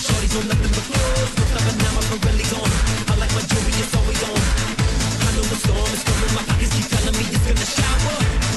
Shorties on up in the club. First up and now my Pirelli's on. I like my jewelry, it's always on. I know the storm is coming, my pockets keep telling me it's gonna shower.